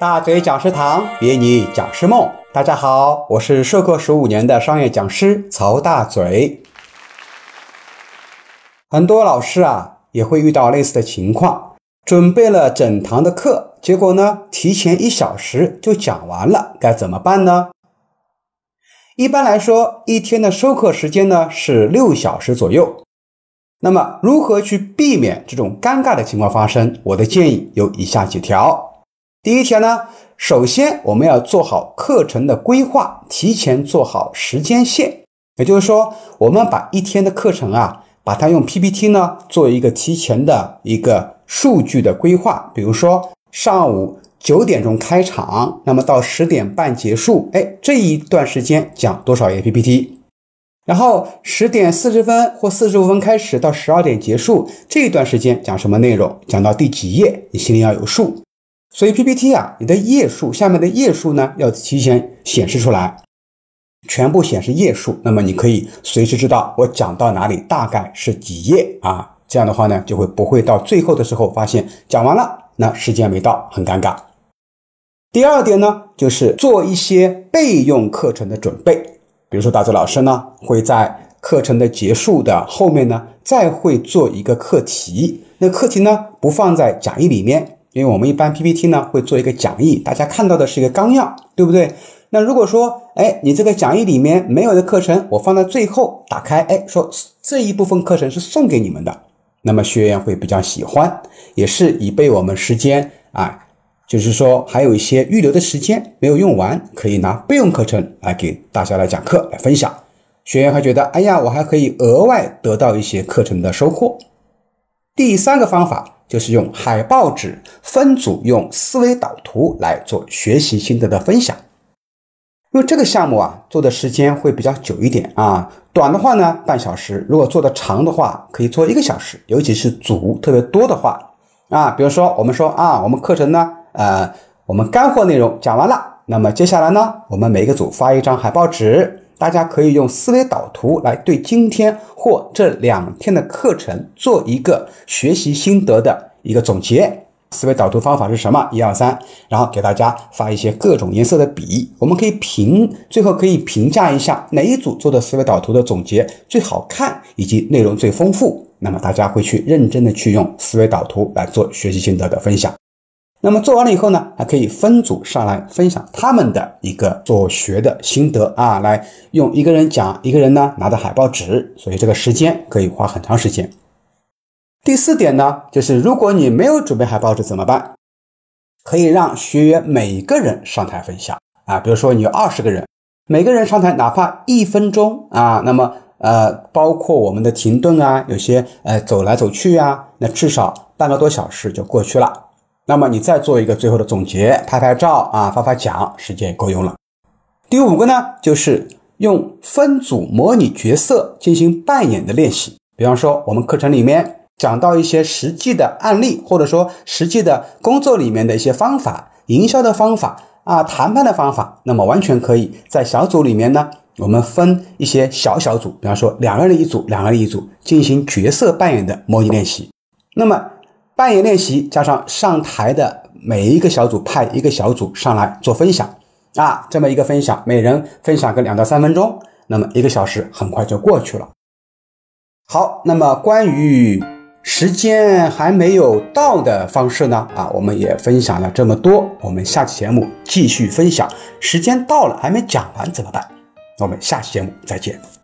大嘴讲师堂约你讲师梦，大家好，我是授课十五年的商业讲师曹大嘴。很多老师啊也会遇到类似的情况，准备了整堂的课，结果呢提前一小时就讲完了，该怎么办呢？一般来说，一天的授课时间呢是六小时左右。那么，如何去避免这种尴尬的情况发生？我的建议有以下几条。第一条呢，首先我们要做好课程的规划，提前做好时间线。也就是说，我们把一天的课程啊，把它用 PPT 呢做一个提前的一个数据的规划。比如说，上午九点钟开场，那么到十点半结束，哎，这一段时间讲多少页 PPT？然后十点四十分或四十五分开始到十二点结束这一段时间讲什么内容？讲到第几页？你心里要有数。所以 PPT 啊，你的页数下面的页数呢要提前显示出来，全部显示页数。那么你可以随时知道我讲到哪里，大概是几页啊？这样的话呢，就会不会到最后的时候发现讲完了，那时间没到，很尴尬。第二点呢，就是做一些备用课程的准备。比如说，大周老师呢会在课程的结束的后面呢，再会做一个课题。那课题呢不放在讲义里面，因为我们一般 PPT 呢会做一个讲义，大家看到的是一个纲要，对不对？那如果说，哎，你这个讲义里面没有的课程，我放在最后打开，哎，说这一部分课程是送给你们的，那么学员会比较喜欢，也是以备我们时间啊。就是说，还有一些预留的时间没有用完，可以拿备用课程来给大家来讲课来分享。学员还觉得，哎呀，我还可以额外得到一些课程的收获。第三个方法就是用海报纸分组，用思维导图来做学习心得的分享。因为这个项目啊，做的时间会比较久一点啊，短的话呢半小时，如果做的长的话，可以做一个小时。尤其是组特别多的话啊，比如说我们说啊，我们课程呢。呃，我们干货内容讲完了，那么接下来呢，我们每个组发一张海报纸，大家可以用思维导图来对今天或这两天的课程做一个学习心得的一个总结。思维导图方法是什么？一二三，然后给大家发一些各种颜色的笔，我们可以评，最后可以评价一下哪一组做的思维导图的总结最好看，以及内容最丰富。那么大家会去认真的去用思维导图来做学习心得的分享。那么做完了以后呢，还可以分组上来分享他们的一个所学的心得啊，来用一个人讲，一个人呢拿着海报纸，所以这个时间可以花很长时间。第四点呢，就是如果你没有准备海报纸怎么办？可以让学员每个人上台分享啊，比如说你有二十个人，每个人上台哪怕一分钟啊，那么呃，包括我们的停顿啊，有些呃走来走去啊，那至少半个多小时就过去了。那么你再做一个最后的总结，拍拍照啊，发发奖，时间够用了。第五个呢，就是用分组模拟角色进行扮演的练习。比方说，我们课程里面讲到一些实际的案例，或者说实际的工作里面的一些方法、营销的方法啊、谈判的方法，那么完全可以在小组里面呢，我们分一些小小组，比方说两个人一组，两个人一组进行角色扮演的模拟练习。那么。扮演练习加上上台的每一个小组派一个小组上来做分享啊，这么一个分享，每人分享个两到三分钟，那么一个小时很快就过去了。好，那么关于时间还没有到的方式呢？啊，我们也分享了这么多，我们下期节目继续分享。时间到了还没讲完怎么办？我们下期节目再见。